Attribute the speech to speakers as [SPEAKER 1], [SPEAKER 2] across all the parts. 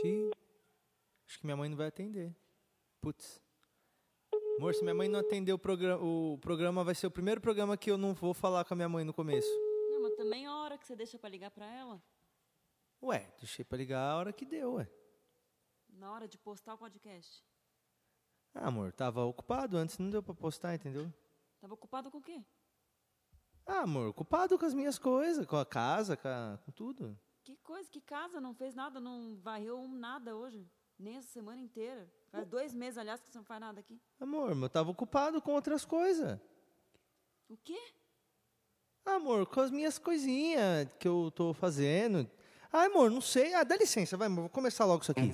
[SPEAKER 1] Xiii. Acho que minha mãe não vai atender. Putz. Amor, se minha mãe não atender o programa, o programa vai ser o primeiro programa que eu não vou falar com a minha mãe no começo.
[SPEAKER 2] Não, mas também a hora que você deixa pra ligar pra ela,
[SPEAKER 1] Ué, deixei pra ligar a hora que deu, ué.
[SPEAKER 2] na hora de postar o podcast.
[SPEAKER 1] Ah, amor, tava ocupado antes, não deu pra postar, entendeu?
[SPEAKER 2] Tava ocupado com o quê?
[SPEAKER 1] Ah, amor, ocupado com as minhas coisas, com a casa, com, a- com tudo.
[SPEAKER 2] Que coisa, que casa, não fez nada, não varreu um nada hoje. Nem essa semana inteira. Faz dois meses, aliás, que você não faz nada aqui.
[SPEAKER 1] Amor, mas eu tava ocupado com outras coisas.
[SPEAKER 2] O quê?
[SPEAKER 1] Amor, com as minhas coisinhas que eu tô fazendo. Ah, amor, não sei. Ah, dá licença, vai, amor, vou começar logo isso aqui.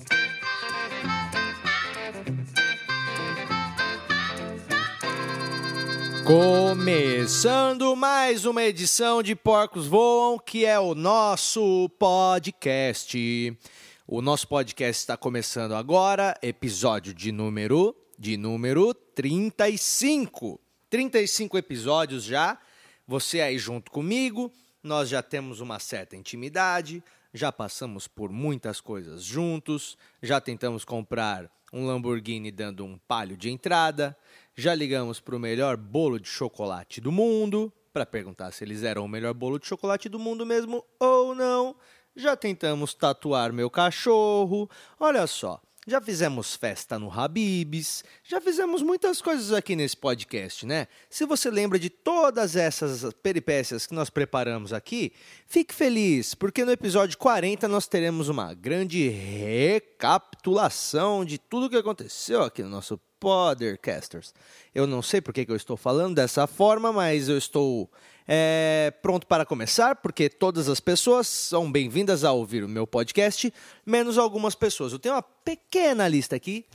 [SPEAKER 1] Começando mais uma edição de Porcos Voam, que é o nosso podcast. O nosso podcast está começando agora, episódio de número de número 35. 35 episódios já. Você aí junto comigo, nós já temos uma certa intimidade, já passamos por muitas coisas juntos, já tentamos comprar um Lamborghini dando um palho de entrada, já ligamos para o melhor bolo de chocolate do mundo para perguntar se eles eram o melhor bolo de chocolate do mundo mesmo ou não. Já tentamos tatuar meu cachorro. Olha só, já fizemos festa no Habibs, já fizemos muitas coisas aqui nesse podcast, né? Se você lembra de todas essas peripécias que nós preparamos aqui, fique feliz, porque no episódio 40 nós teremos uma grande recapitulação de tudo que aconteceu aqui no nosso Podercasters. Eu não sei por que que eu estou falando dessa forma, mas eu estou é, pronto para começar, porque todas as pessoas são bem-vindas a ouvir o meu podcast, menos algumas pessoas. Eu tenho uma pequena lista aqui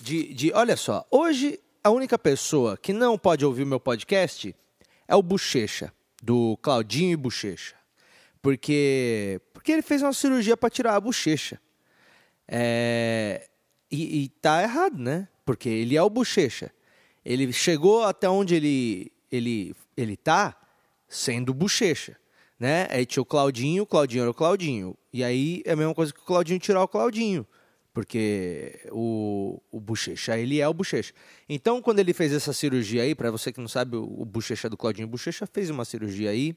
[SPEAKER 1] de, de. Olha só, hoje a única pessoa que não pode ouvir o meu podcast é o Bochecha, do Claudinho e Bochecha. Porque, porque ele fez uma cirurgia para tirar a bochecha. É, e, e tá errado, né? Porque ele é o bochecha. Ele chegou até onde ele, ele, ele tá sendo bochecha. Né? Aí tinha o Claudinho, o Claudinho era o Claudinho. E aí é a mesma coisa que o Claudinho tirar o Claudinho. Porque o, o Bochecha, ele é o Bochecha. Então, quando ele fez essa cirurgia aí, para você que não sabe, o, o Bochecha do Claudinho Bochecha fez uma cirurgia aí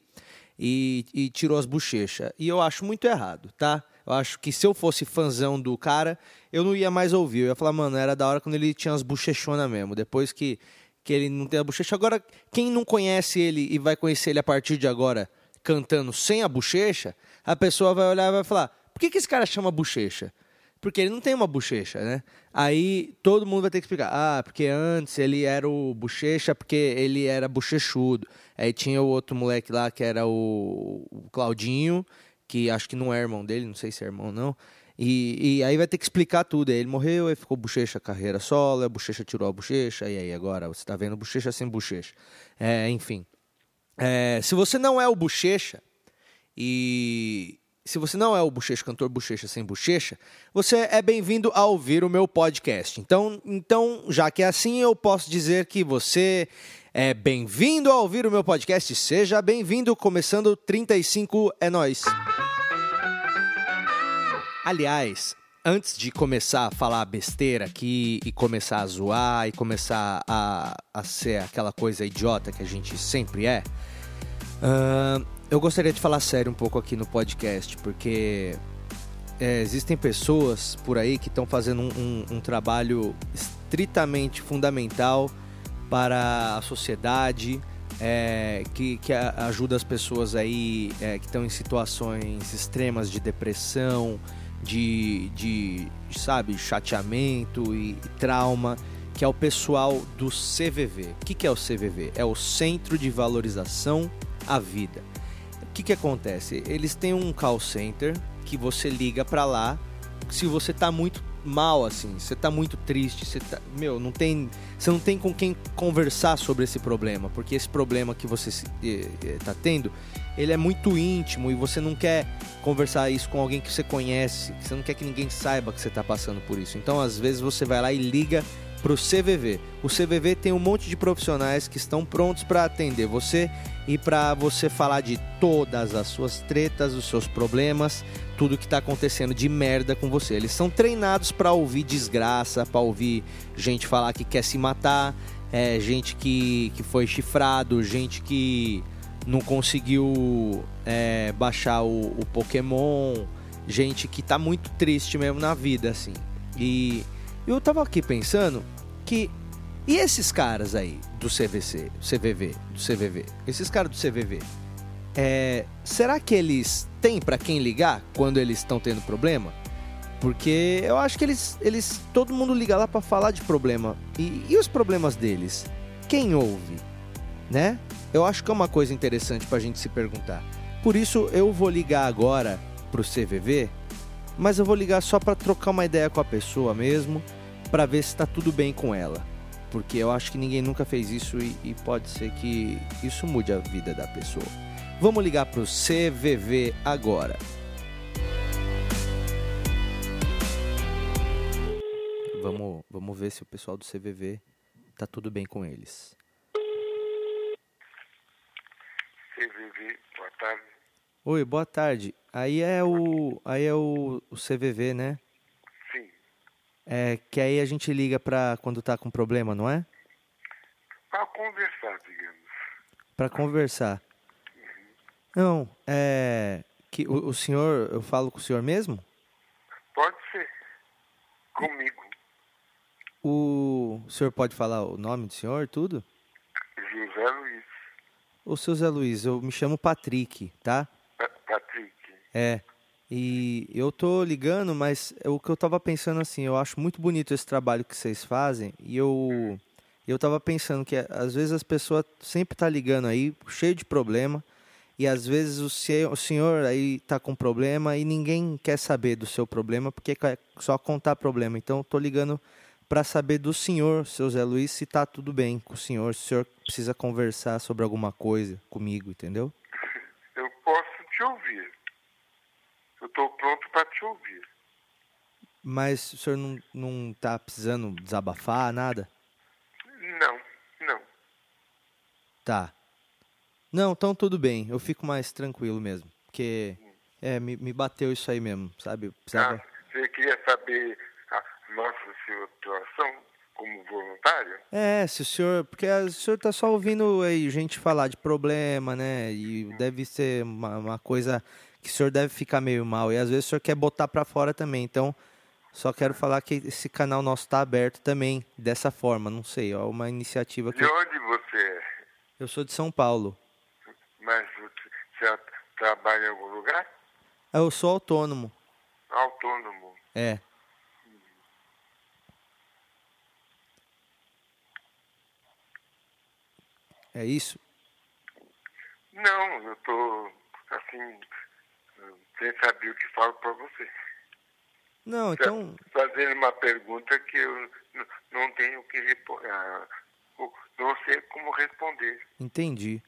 [SPEAKER 1] e, e tirou as bochechas. E eu acho muito errado, tá? Eu acho que se eu fosse fãzão do cara, eu não ia mais ouvir. Eu ia falar, mano, era da hora quando ele tinha as bochechonas mesmo. Depois que, que ele não tem a bochecha. Agora, quem não conhece ele e vai conhecer ele a partir de agora cantando sem a bochecha, a pessoa vai olhar e vai falar: por que, que esse cara chama bochecha? Porque ele não tem uma bochecha, né? Aí todo mundo vai ter que explicar. Ah, porque antes ele era o bochecha porque ele era bochechudo. Aí tinha o outro moleque lá que era o, Claudinho, que acho que não é irmão dele, não sei se é irmão ou não. E, e aí vai ter que explicar tudo. Aí ele morreu, aí ficou bochecha carreira solo, a bochecha tirou a bochecha, e aí agora você tá vendo bochecha sem bochecha. É, enfim. É, se você não é o bochecha e se você não é o bochecha cantor bochecha sem bochecha, você é bem-vindo a ouvir o meu podcast. Então, então, já que é assim, eu posso dizer que você é bem-vindo a ouvir o meu podcast. Seja bem-vindo, começando 35 é nós. Aliás, antes de começar a falar besteira aqui e começar a zoar e começar a, a ser aquela coisa idiota que a gente sempre é, ahn, eu gostaria de falar sério um pouco aqui no podcast, porque é, existem pessoas por aí que estão fazendo um, um- um trabalho estritamente fundamental para a sociedade, é, que, que ajuda as pessoas aí é, que estão em situações extremas de depressão, de, de sabe, chateamento e, e trauma, que é o pessoal do CVV. O que, que é o CVV? É o Centro de Valorização à Vida. Que, que acontece? Eles têm um call center que você liga pra lá se você tá muito mal, assim, você tá muito triste, você tá. Meu, não tem. Você não tem com quem conversar sobre esse problema, porque esse problema que você se- eh, eh, tendo, ele é muito íntimo e você não quer conversar isso com alguém que você conhece, você não quer que ninguém saiba que você tá passando por isso. Então, às vezes, você vai lá e liga para o CVV. O CVV tem um monte de profissionais que estão prontos para atender você e para você falar de todas as suas tretas, os seus problemas, tudo que está acontecendo de merda com você. Eles são treinados para ouvir desgraça, para ouvir gente falar que quer se matar, é, gente que, que foi chifrado, gente que não conseguiu é, baixar o, o, Pokémon, gente que tá muito triste mesmo na vida, assim. E eu tava aqui pensando que. E esses caras aí do CVC, CVV, do CVV, esses caras do CVV, é, será que eles têm para quem ligar quando eles estão tendo problema? Porque eu acho que eles, eles todo mundo liga lá para falar de problema. E, e os problemas deles? Quem ouve? Né? Eu acho que é uma coisa interessante para a gente se perguntar. Por isso eu vou ligar agora pro CVV, mas eu vou ligar só para trocar uma ideia com a pessoa mesmo, para ver se está tudo bem com ela. Porque eu acho que ninguém nunca fez isso e, e pode ser que isso mude a vida da pessoa. Vamos ligar pro CVV agora. Vamos, vamos ver se o pessoal do CVV tá tudo bem com eles.
[SPEAKER 3] CVV, boa tarde.
[SPEAKER 1] Oi, boa tarde. Aí é o, aí é o, o CVV, né?
[SPEAKER 3] Sim.
[SPEAKER 1] É que aí a gente liga pra quando tá com problema, não é?
[SPEAKER 3] Para conversar, digamos.
[SPEAKER 1] Para conversar. Não, é que o, o senhor, eu falo com o senhor mesmo?
[SPEAKER 3] Pode ser. Comigo.
[SPEAKER 1] O, o senhor pode falar o nome do senhor, tudo?
[SPEAKER 3] José Luiz.
[SPEAKER 1] Ô, seu Zé Luiz, eu me chamo Patrick, tá?
[SPEAKER 3] Pa- Patrick.
[SPEAKER 1] É. E eu tô ligando, mas é o que eu tava pensando assim, eu acho muito bonito esse trabalho que vocês fazem e eu eu tava pensando que às vezes as pessoas sempre tá ligando aí, cheio de problema, e às vezes o, se- o senhor aí tá com problema e ninguém quer saber do seu problema porque quer só contar problema. Então eu tô ligando para saber do senhor, seu Zé Luiz, se tá tudo bem com o senhor, se o senhor precisa conversar sobre alguma coisa comigo, entendeu?
[SPEAKER 3] Te ouvir. Eu estou pronto para te ouvir.
[SPEAKER 1] Mas o senhor não, não tá precisando desabafar, nada?
[SPEAKER 3] Não, não.
[SPEAKER 1] Tá. Não, então tudo bem. Eu fico mais tranquilo mesmo. Porque é, me, me bateu isso aí mesmo, sabe? Precisava...
[SPEAKER 3] Ah, você queria saber a nossa situação como voluntário?
[SPEAKER 1] É, se o senhor. Porque o senhor tá só ouvindo aí gente falar de problema, né? E deve ser uma, uma coisa que o senhor deve ficar meio mal. E às vezes o senhor quer botar pra fora também. Então, só quero falar que esse canal nosso tá aberto também, dessa forma. Não sei, é uma iniciativa que.
[SPEAKER 3] De onde você é?
[SPEAKER 1] eu sou de São Paulo.
[SPEAKER 3] Mas você trabalha em algum lugar?
[SPEAKER 1] Eu sou autônomo.
[SPEAKER 3] Autônomo.
[SPEAKER 1] É. É isso?
[SPEAKER 3] Não, eu tô assim, sem saber o que falo para você.
[SPEAKER 1] Não, então.
[SPEAKER 3] Fazendo uma pergunta que eu não tenho o que responder. Não sei como responder.
[SPEAKER 1] Entendi.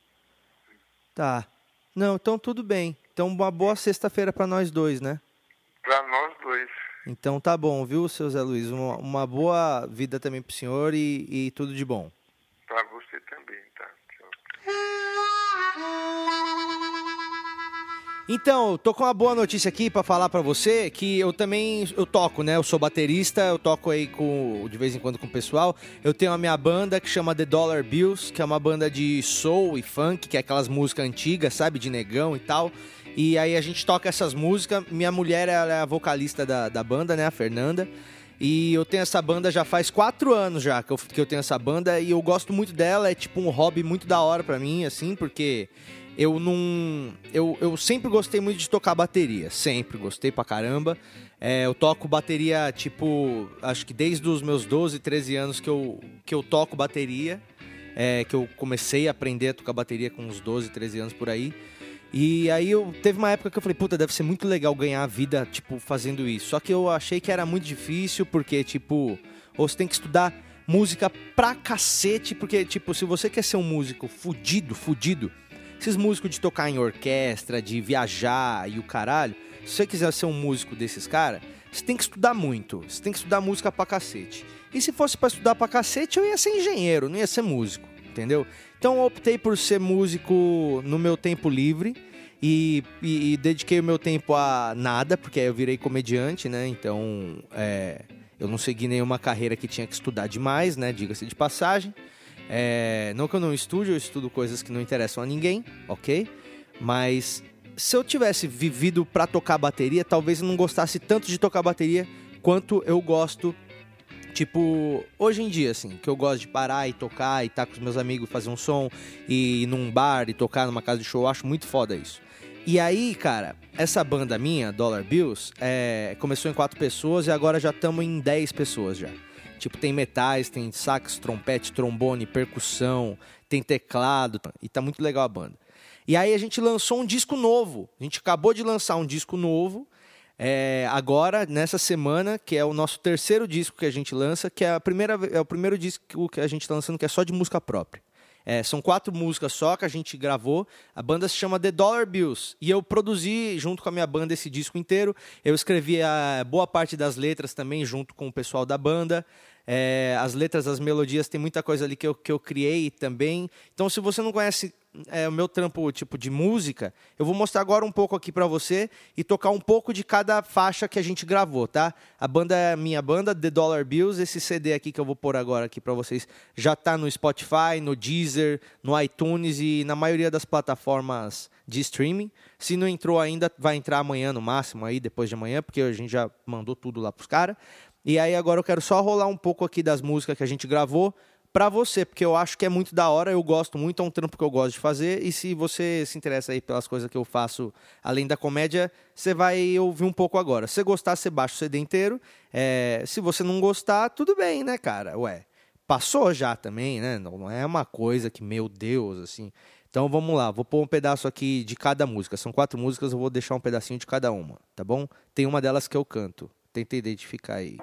[SPEAKER 1] Tá. Não, então tudo bem. Então uma boa sexta-feira pra nós dois, né?
[SPEAKER 3] Para nós dois.
[SPEAKER 1] Então tá bom, viu, seu Zé Luiz? Uma, uma boa vida também pro senhor e, e tudo de bom. Então, tô com uma boa notícia aqui pra falar pra você, que eu também eu toco, né? Eu sou baterista, eu toco aí com de vez em quando com o pessoal. Eu tenho a minha banda que chama The Dollar Bills, que é uma banda de soul e funk, que é aquelas músicas antigas, sabe, de negão e tal. E aí a gente toca essas músicas. Minha mulher é a vocalista da, da banda, né, a Fernanda. E eu tenho essa banda já faz quatro anos já que eu, que eu tenho essa banda e eu gosto muito dela. É tipo um hobby muito da hora pra mim, assim, porque eu não. Eu, eu sempre gostei muito de tocar bateria. Sempre gostei pra caramba. É, eu toco bateria, tipo, acho que desde os meus 12, 13 anos que eu, que eu toco bateria. É, que eu comecei a aprender a tocar bateria com uns 12, 13 anos por aí. E aí eu teve uma época que eu falei, puta, deve ser muito legal ganhar a vida, tipo, fazendo isso. Só que eu achei que era muito difícil, porque, tipo, você tem que estudar música pra cacete, porque, tipo, se você quer ser um músico fudido, fudido, esses músicos de tocar em orquestra, de viajar e o caralho, se você quiser ser um músico desses caras, você tem que estudar muito. Você tem que estudar música pra cacete. E se fosse pra estudar pra cacete, eu ia ser engenheiro, não ia ser músico, entendeu? Então eu optei por ser músico no meu tempo livre. E, e, e dediquei o meu tempo a nada, porque eu virei comediante, né? Então, é, eu não segui nenhuma carreira que tinha que estudar demais, né? Diga-se de passagem. É, não que eu não estude, eu estudo coisas que não interessam a ninguém, ok? Mas se eu tivesse vivido para tocar bateria, talvez eu não gostasse tanto de tocar bateria quanto eu gosto, tipo, hoje em dia, assim, que eu gosto de parar e tocar e estar tá com os meus amigos, fazer um som e ir num bar e tocar numa casa de show, eu acho muito foda isso. E aí, cara, essa banda minha, Dollar Bills, é, começou em quatro pessoas e agora já estamos em dez pessoas já. Tipo, tem metais, tem sax, trompete, trombone, percussão, tem teclado e tá muito legal a banda. E aí a gente lançou um disco novo. A gente acabou de lançar um disco novo. É, agora, nessa semana, que é o nosso terceiro disco que a gente lança, que é, a primeira, é o primeiro disco que a gente está lançando que é só de música própria. É, são quatro músicas só que a gente gravou. A banda se chama The Dollar Bills. E eu produzi, junto com a minha banda, esse disco inteiro. Eu escrevi a boa parte das letras também, junto com o pessoal da banda. É, as letras, as melodias, tem muita coisa ali que eu, que eu criei também. Então, se você não conhece é, o meu trampo tipo de música, eu vou mostrar agora um pouco aqui para você e tocar um pouco de cada faixa que a gente gravou, tá? A banda é minha banda, The Dollar Bills. Esse CD aqui que eu vou pôr agora aqui para vocês já tá no Spotify, no Deezer, no iTunes e na maioria das plataformas de streaming. Se não entrou ainda, vai entrar amanhã no máximo aí, depois de amanhã, porque a gente já mandou tudo lá pros caras. E aí agora eu quero só rolar um pouco aqui das músicas que a gente gravou para você, porque eu acho que é muito da hora, eu gosto muito, é um trampo que eu gosto de fazer, e se você se interessa aí pelas coisas que eu faço além da comédia, você vai ouvir um pouco agora. Se gostar, você baixa o CD inteiro. É, se você não gostar, tudo bem, né, cara? Ué, passou já também, né? Não, não é uma coisa que, meu Deus, assim. Então vamos lá, vou pôr um pedaço aqui de cada música. São quatro músicas, eu vou deixar um pedacinho de cada uma, tá bom? Tem uma delas que eu canto. Tenta identificar aí.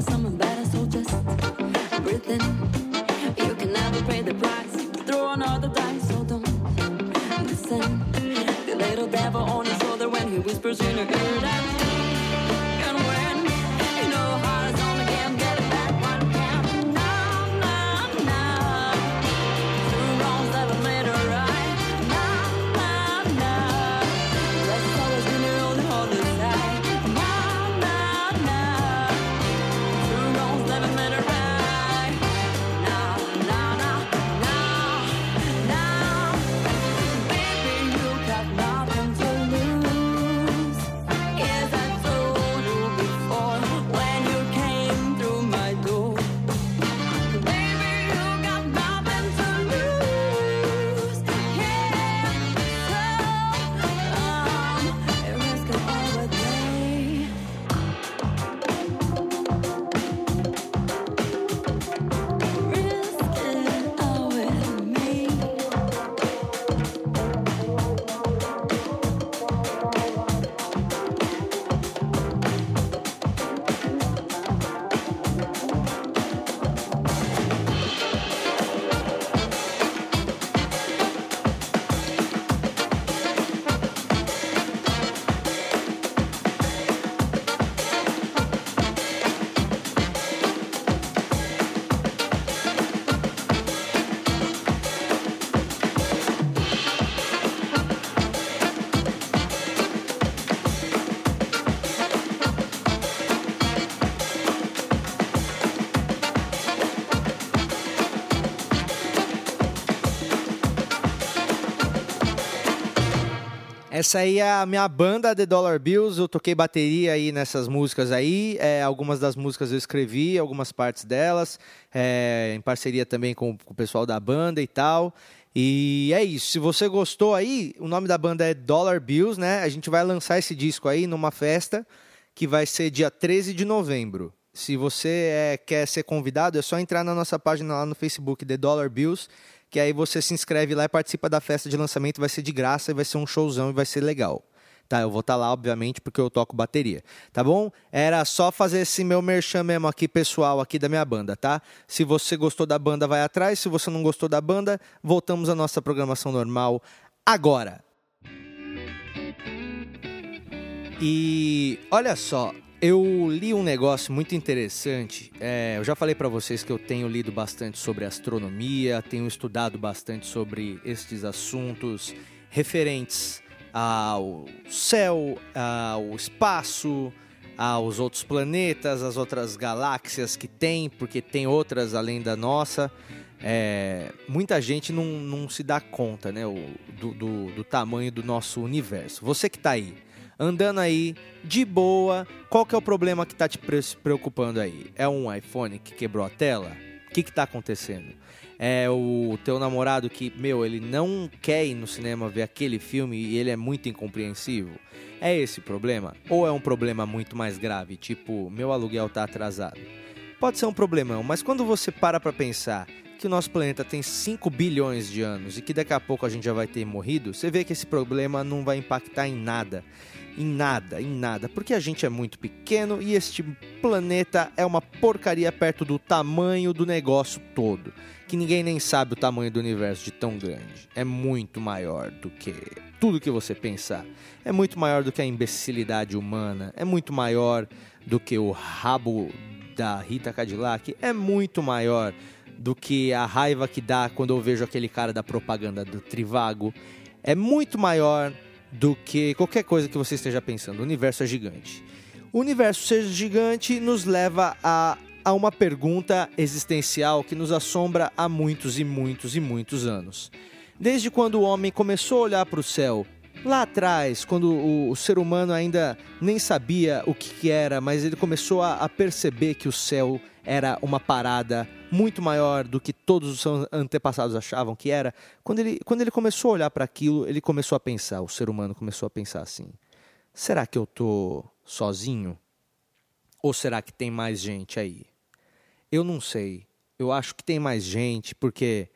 [SPEAKER 1] summer Essa aí é a minha banda, The Dollar Bills. Eu toquei bateria aí nessas músicas aí. É, algumas das músicas eu escrevi, algumas partes delas, é, em parceria também com, com o pessoal da banda e tal. E é isso. Se você gostou aí, o nome da banda é Dollar Bills, né? A gente vai lançar esse disco aí numa festa que vai ser dia 13 de novembro. Se você é, quer ser convidado, é só entrar na nossa página lá no Facebook, The Dollar Bills, que aí você se inscreve lá e participa da festa de lançamento, vai ser de graça e vai ser um showzão e vai ser legal. Tá, eu vou estar tá lá, obviamente, porque eu toco bateria. Tá bom? Era só fazer esse meu merchan mesmo aqui, pessoal, aqui da minha banda, tá? Se você gostou da banda, vai atrás. Se você não gostou da banda, voltamos à nossa programação normal agora. E olha só, eu li um negócio muito interessante. É, eu já falei para vocês que eu tenho lido bastante sobre astronomia, tenho estudado bastante sobre estes assuntos referentes ao céu, ao espaço, aos outros planetas, às outras galáxias que tem, porque tem outras além da nossa. É, muita gente não, não, se dá conta né, do, do, do, tamanho do nosso universo. Você que está aí, andando aí, de boa, qual que é o problema que está te preocupando aí? É um iPhone que quebrou a tela? O que está acontecendo? é o teu namorado que, meu, ele não quer ir no cinema ver aquele filme e ele é muito incompreensível? É esse o problema? Ou é um problema muito mais grave, tipo, meu aluguel tá atrasado? Pode ser um problemão, mas quando você para pra pensar que o nosso planeta tem 5 bilhões de anos e que daqui a pouco a gente já vai ter morrido, você vê que esse problema não vai impactar em nada. Em nada, em nada, porque a gente é muito pequeno e este planeta é uma porcaria perto do tamanho do negócio todo que ninguém nem sabe o tamanho do universo de tão grande. É muito maior do que tudo que você pensar. É muito maior do que a imbecilidade humana. É muito maior do que o rabo da Rita Cadillac. É muito maior do que a raiva que dá quando eu vejo aquele cara da propaganda do Trivago. É muito maior do que qualquer coisa que você esteja pensando. O universo é gigante. O universo ser gigante nos leva a a uma pergunta existencial que nos assombra há muitos e muitos e muitos anos. Desde quando o homem começou a olhar para o céu, lá atrás, quando o, o, ser humano ainda nem sabia o que, que era, mas ele começou a, a perceber que o céu era uma parada muito maior do que todos os seus antepassados achavam que era. Quando ele, quando ele começou a olhar para aquilo, ele começou a pensar, o ser humano começou a pensar assim: será que eu tô sozinho? Ou será que tem mais gente aí? Eu não sei. Eu acho que tem mais gente, porque,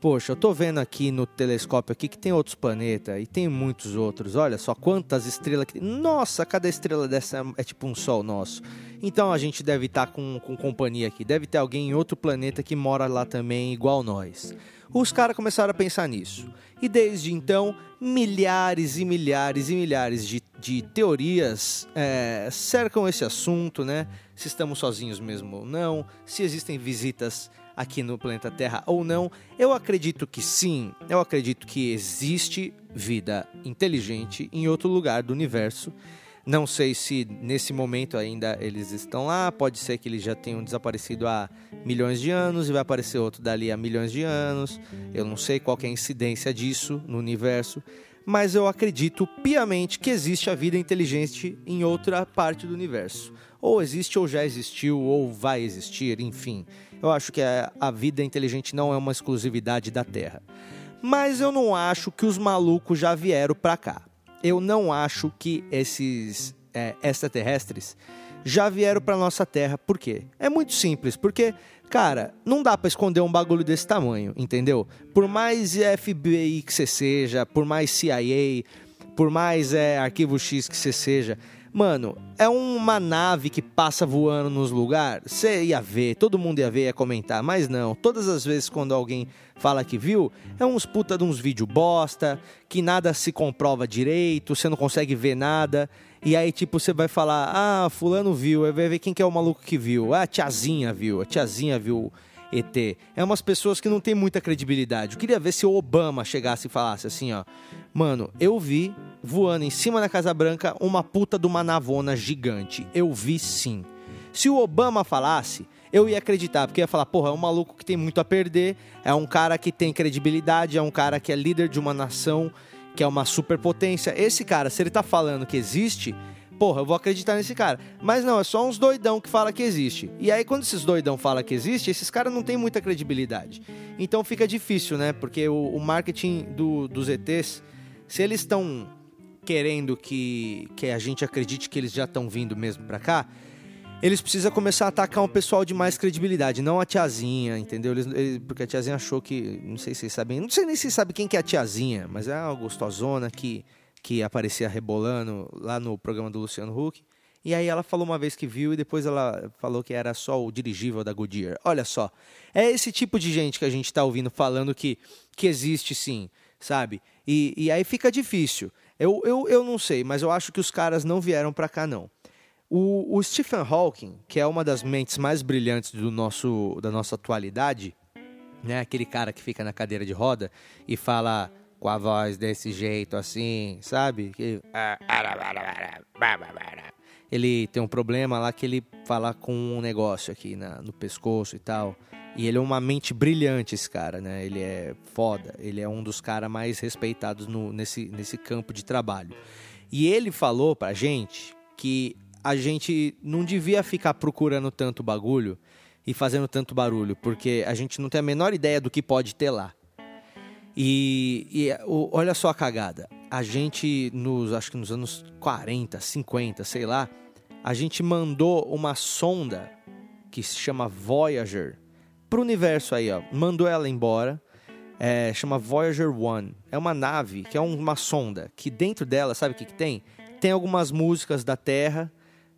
[SPEAKER 1] poxa, eu tô vendo aqui no telescópio aqui que tem outros planetas e tem muitos outros. Olha só quantas estrelas que tem. Nossa, cada estrela dessa é tipo um sol nosso. Então a gente deve estar tá com, com companhia aqui. Deve ter alguém em outro planeta que mora lá também, igual nós. Os caras começaram a pensar nisso. E desde então, milhares e milhares e milhares de, de teorias é, cercam esse assunto, né? Se estamos sozinhos mesmo ou não, se existem visitas aqui no planeta Terra ou não. Eu acredito que sim, eu acredito que existe vida inteligente em outro lugar do universo não sei se nesse momento ainda eles estão lá, pode ser que eles já tenham desaparecido há milhões de anos e vai aparecer outro dali há milhões de anos. Eu não sei qual é a incidência disso no universo, mas eu acredito piamente que existe a vida inteligente em outra parte do universo. Ou existe, ou já existiu, ou vai existir, enfim. Eu acho que a vida inteligente não é uma exclusividade da Terra. Mas eu não acho que os malucos já vieram para cá eu não acho que esses é, extraterrestres já vieram para nossa Terra. Por quê? É muito simples, porque, cara, não dá para esconder um bagulho desse tamanho, entendeu? Por mais FBI que você seja, por mais CIA, por mais é, arquivo X que você seja, Mano, é uma nave que passa voando nos lugares. Você ia ver, todo mundo ia ver, ia comentar, mas não. Todas as vezes quando alguém fala que viu, é uns puta de uns vídeos bosta, que nada se comprova direito, você não consegue ver nada. E aí, tipo, você vai falar, ah, fulano viu, aí vai ver quem que é o maluco que viu. Ah, a tiazinha viu, a tiazinha viu ET. É umas pessoas que não tem muita credibilidade. Eu queria ver se o Obama chegasse e falasse assim, ó. Mano, eu vi voando em cima da Casa Branca uma puta de uma navona gigante. Eu vi sim. Se o Obama falasse, eu ia acreditar, porque ia falar, porra, é um maluco que tem muito a perder, é um cara que tem credibilidade, é um cara que é líder de uma nação que é uma superpotência. Esse cara, se ele tá falando que existe, porra, eu vou acreditar nesse cara. Mas não, é só uns doidão que fala que existe. E aí, quando esses doidão falam que existe, esses caras não têm muita credibilidade. Então fica difícil, né? Porque o, o marketing do, dos ETs, se eles estão querendo que, que a gente acredite que eles já estão vindo mesmo pra cá, eles precisam começar a atacar um pessoal de mais credibilidade, não a tiazinha, entendeu? Eles, eles, porque a tiazinha achou que. Não sei se vocês sabem. Não sei nem se vocês sabem quem que é a tiazinha, mas é uma gostosona que que aparecia rebolando lá no programa do Luciano Huck. E aí ela falou uma vez que viu e depois ela falou que era só o dirigível da Goodyear. Olha só, é esse tipo de gente que a gente está ouvindo falando que, que existe sim, sabe? E, e aí fica difícil. Eu, eu, eu não sei, mas eu acho que os caras não vieram para cá não. O, o Stephen Hawking, que é uma das mentes mais brilhantes do nosso, da nossa atualidade, né? aquele cara que fica na cadeira de roda e fala com a voz desse jeito assim, sabe? Que... Ele tem um problema lá que ele fala com um negócio aqui na, no pescoço e tal. E ele é uma mente brilhante, esse cara, né? Ele é foda. Ele é um dos caras mais respeitados no, nesse, nesse campo de trabalho. E ele falou pra gente que a gente não devia ficar procurando tanto bagulho e fazendo tanto barulho, porque a gente não tem a menor ideia do que pode ter lá. E, e o, olha só a cagada. A gente, nos, acho que nos anos 40, 50, sei lá, a gente mandou uma sonda que se chama Voyager pro universo aí, ó. Mandou ela embora. É, chama Voyager 1. É uma nave que é uma sonda que dentro dela, sabe o que, que tem? Tem algumas músicas da Terra,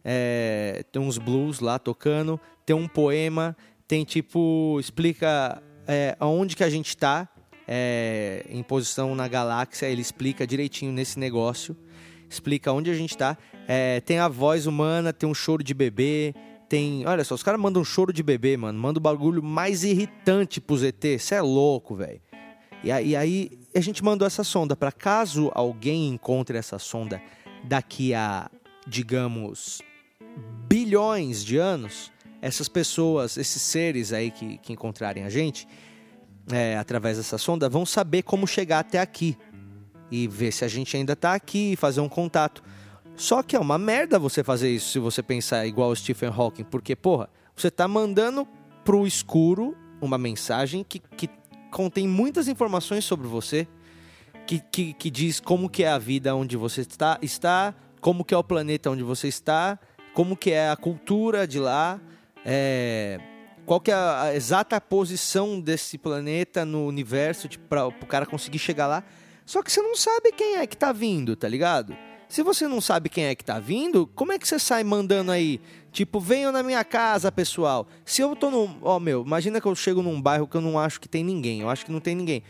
[SPEAKER 1] é, tem uns blues lá tocando, tem um poema, tem tipo explica é, aonde que a gente está é, em posição na galáxia, ele explica direitinho nesse negócio, explica onde a gente está. É, tem a voz humana, tem um choro de bebê, tem. Olha só, os caras mandam um choro de bebê, mano. Manda o bagulho mais irritante pros ET. Você é louco, velho. E aí, aí a gente mandou essa sonda para caso alguém encontre essa sonda daqui a, digamos, bilhões de anos, essas pessoas, esses seres aí que, que encontrarem a gente, é, através dessa sonda, vão saber como chegar até aqui e ver se a gente ainda está aqui e fazer um contato. Só que é uma merda você fazer isso se você pensar igual o Stephen Hawking, porque, porra, você está mandando pro escuro uma mensagem que, que contém muitas informações sobre você, que, que, que diz como que é a vida onde você está, está, como que é o planeta onde você está, como que é a cultura de lá, é, qual que é a exata posição desse planeta no universo tipo, para o cara conseguir chegar lá. Só que você não sabe quem é que tá vindo, tá ligado? Se você não sabe quem é que tá vindo, como é que você sai mandando aí? Tipo, venham na minha casa, pessoal. Se eu tô num. Ó, oh, meu, imagina que eu chego num bairro que eu não acho que tem ninguém. Eu acho que não tem ninguém.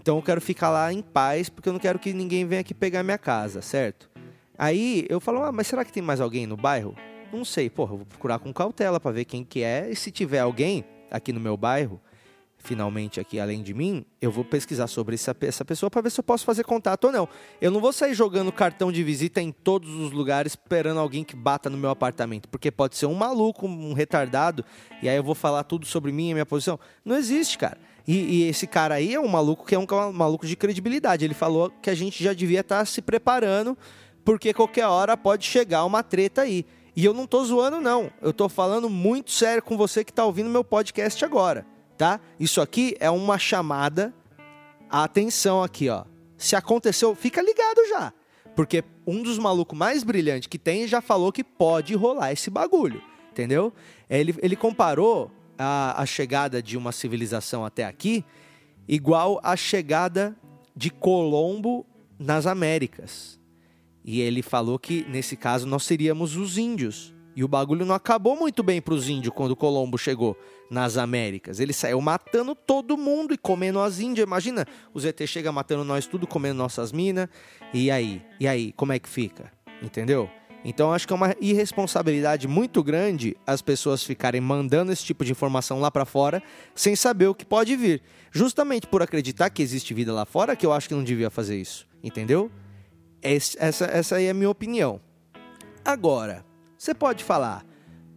[SPEAKER 1] Então eu quero ficar lá em paz, porque eu não quero que ninguém venha aqui pegar minha casa, certo? Aí eu falo, ah, mas será que tem mais alguém no bairro? Não sei, porra, vou procurar com cautela para ver quem que é. E se tiver alguém aqui no meu bairro, finalmente aqui além de mim, eu vou pesquisar sobre essa, essa pessoa para ver se eu posso fazer contato ou não. Eu não vou sair jogando cartão de visita em todos os lugares esperando alguém que bata no meu apartamento, porque pode ser um maluco, um retardado, e aí eu vou falar tudo sobre mim e minha posição. Não existe, cara. E, e, esse cara aí é um maluco que é um maluco de credibilidade. Ele falou que a gente já devia estar tá se preparando, porque qualquer hora pode chegar uma treta aí. E eu não tô zoando, não. Eu tô falando muito sério com você que tá ouvindo meu podcast agora, tá? Isso aqui é uma chamada. Atenção aqui, ó. Se aconteceu, fica ligado já. Porque um dos malucos mais brilhantes que tem já falou que pode rolar esse bagulho. Entendeu? Ele, ele comparou a, a chegada de uma civilização até aqui igual a chegada de Colombo nas Américas. E ele falou que nesse caso nós seríamos os índios. E o bagulho não acabou muito bem para os índios quando Colombo chegou nas Américas. Ele saiu matando todo mundo e comendo as índias. Imagina, os ET chega matando nós tudo, comendo nossas minas. E aí? E aí? Como é que fica? Entendeu? Então acho que é uma irresponsabilidade muito grande as pessoas ficarem mandando esse tipo de informação lá para fora sem saber o que pode vir. Justamente por acreditar que existe vida lá fora que eu acho que não devia fazer isso. Entendeu? Essa, essa aí é a minha opinião. Agora, você pode falar,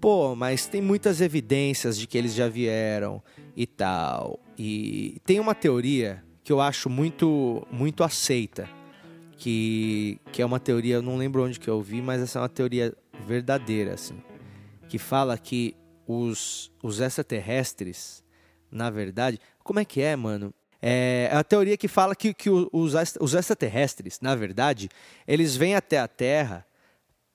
[SPEAKER 1] pô, mas tem muitas evidências de que eles já vieram e tal. E tem uma teoria que eu acho muito, muito aceita, que, que é uma teoria, eu não lembro onde que eu vi, mas essa é uma teoria verdadeira, assim, que fala que os, os extraterrestres, na verdade, como é que é, mano? É a teoria que fala que, que os, os extraterrestres, na verdade, eles vêm até a Terra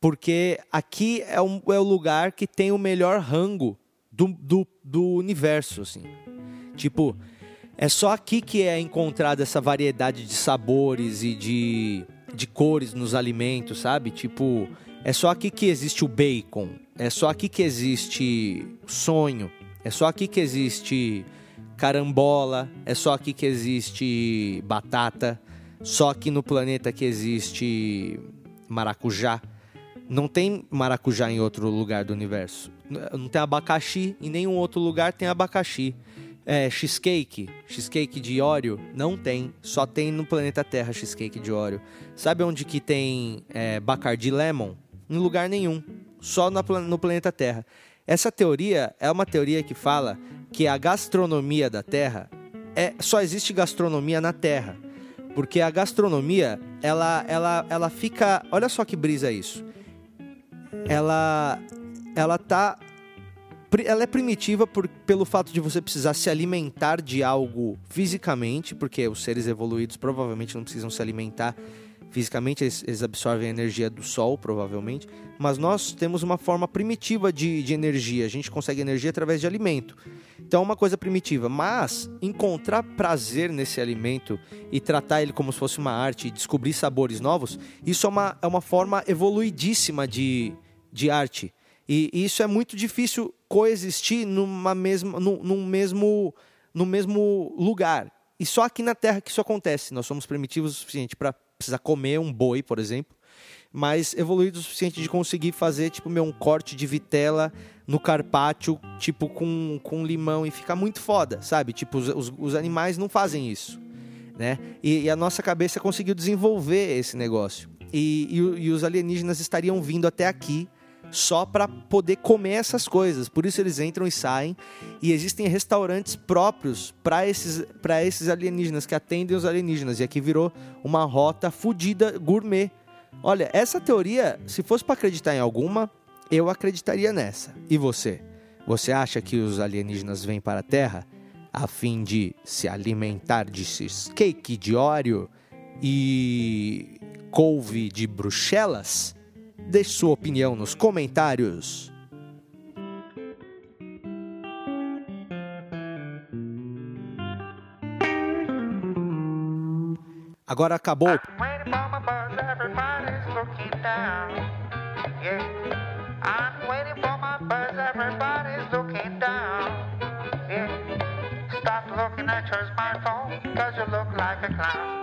[SPEAKER 1] porque aqui é, um, é o lugar que tem o melhor rango do, do, do universo, assim. Tipo, é só aqui que é encontrada essa variedade de sabores e de, de cores nos alimentos, sabe? Tipo, é só aqui que existe o bacon, é só aqui que existe sonho, é só aqui que existe carambola, é só aqui que existe batata, só aqui no planeta que existe maracujá. Não tem maracujá em outro lugar do universo. Não tem abacaxi, em nenhum outro lugar tem abacaxi. É, cheesecake, cheesecake de Oreo, não tem. Só tem no planeta Terra cheesecake de Oreo. Sabe onde que tem é, Bacardi Lemon? Em lugar nenhum. Só no planeta Terra. Essa teoria é uma teoria que fala que a gastronomia da Terra é só existe gastronomia na Terra. Porque a gastronomia, ela, ela, ela fica. Olha só que brisa isso. Ela, ela tá ela é primitiva por, pelo fato de você precisar se alimentar de algo fisicamente, porque os seres evoluídos provavelmente não precisam se alimentar fisicamente, eles, absorvem a energia do sol, provavelmente, mas nós temos uma forma primitiva de, de energia, a gente consegue energia através de alimento. Então é uma coisa primitiva, mas encontrar prazer nesse alimento e tratar ele como se fosse uma arte e descobrir sabores novos, isso é uma, é uma forma evoluidíssima de, de arte. E, e isso é muito difícil coexistir numa mesma, num, num, mesmo, no mesmo lugar. E só aqui na Terra que isso acontece. Nós somos primitivos o suficiente para precisar comer um boi, por exemplo, mas evoluídos o suficiente de conseguir fazer tipo meu um corte de vitela no carpaccio, tipo com, com limão e fica muito foda, sabe? Tipo os, os, os animais não fazem isso, né? E, e, a nossa cabeça conseguiu desenvolver esse negócio. E, e, e os alienígenas estariam vindo até aqui só para poder comer essas coisas. Por isso eles entram e saem. E existem restaurantes próprios para esses, esses alienígenas, que atendem os alienígenas. E aqui virou uma rota fodida gourmet. Olha, essa teoria, se fosse para acreditar em alguma, eu acreditaria nessa. E você? Você acha que os alienígenas vêm para a Terra a fim de se alimentar de cake de óleo e couve de Bruxelas? Deixe sua opinião nos comentários. Agora acabou. Stop looking at your smartphone, cause you look like a clown.